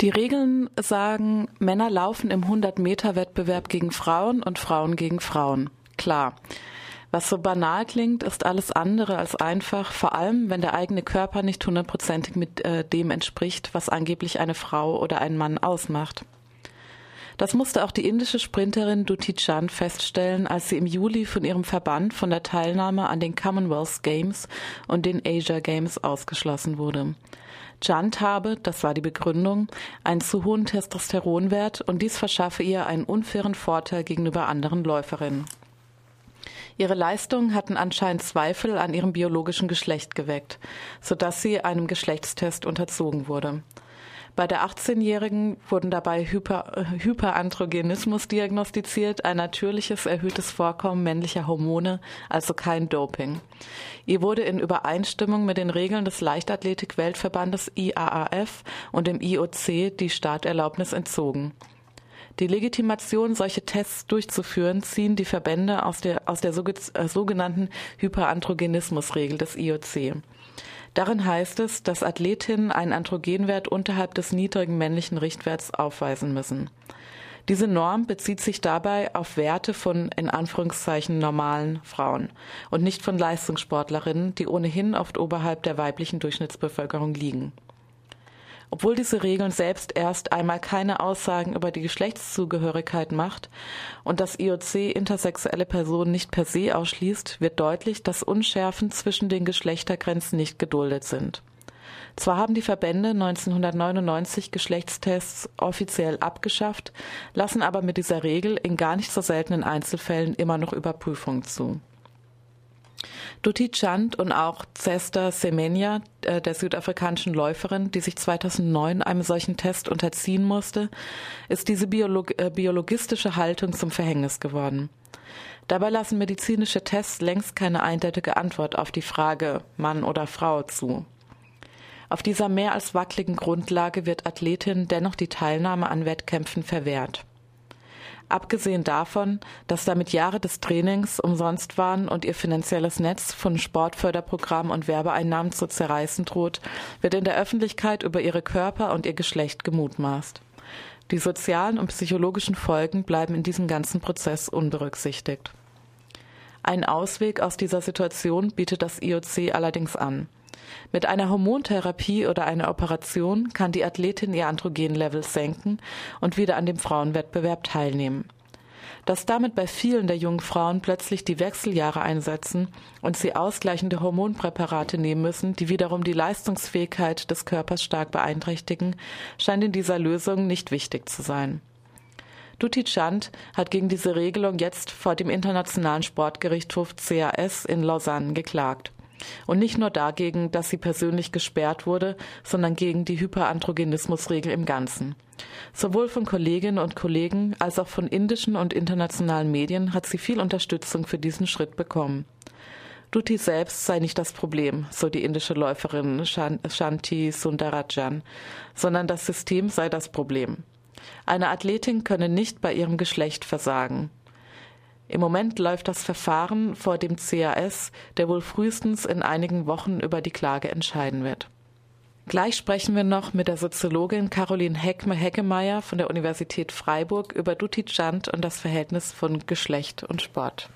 Die Regeln sagen, Männer laufen im 100-Meter-Wettbewerb gegen Frauen und Frauen gegen Frauen. Klar. Was so banal klingt, ist alles andere als einfach, vor allem wenn der eigene Körper nicht hundertprozentig mit äh, dem entspricht, was angeblich eine Frau oder ein Mann ausmacht. Das musste auch die indische Sprinterin Duti Chand feststellen, als sie im Juli von ihrem Verband von der Teilnahme an den Commonwealth Games und den Asia Games ausgeschlossen wurde. Chand habe, das war die Begründung, einen zu hohen Testosteronwert und dies verschaffe ihr einen unfairen Vorteil gegenüber anderen Läuferinnen. Ihre Leistungen hatten anscheinend Zweifel an ihrem biologischen Geschlecht geweckt, sodass sie einem Geschlechtstest unterzogen wurde. Bei der 18-Jährigen wurden dabei Hyper, Hyperandrogenismus diagnostiziert, ein natürliches erhöhtes Vorkommen männlicher Hormone, also kein Doping. Ihr wurde in Übereinstimmung mit den Regeln des Leichtathletik-Weltverbandes IAAF und dem IOC die Starterlaubnis entzogen. Die Legitimation, solche Tests durchzuführen, ziehen die Verbände aus der, aus der äh, sogenannten Hyperandrogenismusregel des IOC. Darin heißt es, dass Athletinnen einen Androgenwert unterhalb des niedrigen männlichen Richtwerts aufweisen müssen. Diese Norm bezieht sich dabei auf Werte von in Anführungszeichen normalen Frauen und nicht von Leistungssportlerinnen, die ohnehin oft oberhalb der weiblichen Durchschnittsbevölkerung liegen. Obwohl diese Regeln selbst erst einmal keine Aussagen über die Geschlechtszugehörigkeit macht und das IOC intersexuelle Personen nicht per se ausschließt, wird deutlich, dass Unschärfen zwischen den Geschlechtergrenzen nicht geduldet sind. Zwar haben die Verbände 1999 Geschlechtstests offiziell abgeschafft, lassen aber mit dieser Regel in gar nicht so seltenen Einzelfällen immer noch Überprüfungen zu. Duti Chand und auch Cesta Semenya, äh, der südafrikanischen Läuferin, die sich 2009 einem solchen Test unterziehen musste, ist diese Biolog äh, biologistische Haltung zum Verhängnis geworden. Dabei lassen medizinische Tests längst keine eindeutige Antwort auf die Frage Mann oder Frau zu. Auf dieser mehr als wackeligen Grundlage wird Athletinnen dennoch die Teilnahme an Wettkämpfen verwehrt. Abgesehen davon, dass damit Jahre des Trainings umsonst waren und ihr finanzielles Netz von Sportförderprogrammen und Werbeeinnahmen zu zerreißen droht, wird in der Öffentlichkeit über ihre Körper und ihr Geschlecht gemutmaßt. Die sozialen und psychologischen Folgen bleiben in diesem ganzen Prozess unberücksichtigt. Einen Ausweg aus dieser Situation bietet das IOC allerdings an. Mit einer Hormontherapie oder einer Operation kann die Athletin ihr Androgenlevel senken und wieder an dem Frauenwettbewerb teilnehmen. Dass damit bei vielen der jungen Frauen plötzlich die Wechseljahre einsetzen und sie ausgleichende Hormonpräparate nehmen müssen, die wiederum die Leistungsfähigkeit des Körpers stark beeinträchtigen, scheint in dieser Lösung nicht wichtig zu sein. Duti Chand hat gegen diese Regelung jetzt vor dem Internationalen Sportgerichtshof CAS in Lausanne geklagt. Und nicht nur dagegen, dass sie persönlich gesperrt wurde, sondern gegen die Hyperandrogenismusregel im Ganzen. Sowohl von Kolleginnen und Kollegen als auch von indischen und internationalen Medien hat sie viel Unterstützung für diesen Schritt bekommen. Duti selbst sei nicht das Problem, so die indische Läuferin Shanti Sundarajan, sondern das System sei das Problem. Eine Athletin könne nicht bei ihrem Geschlecht versagen. Im Moment läuft das Verfahren vor dem CAS, der wohl frühestens in einigen Wochen über die Klage entscheiden wird. Gleich sprechen wir noch mit der Soziologin Caroline Heckemeyer von der Universität Freiburg über Duti Chand und das Verhältnis von Geschlecht und Sport.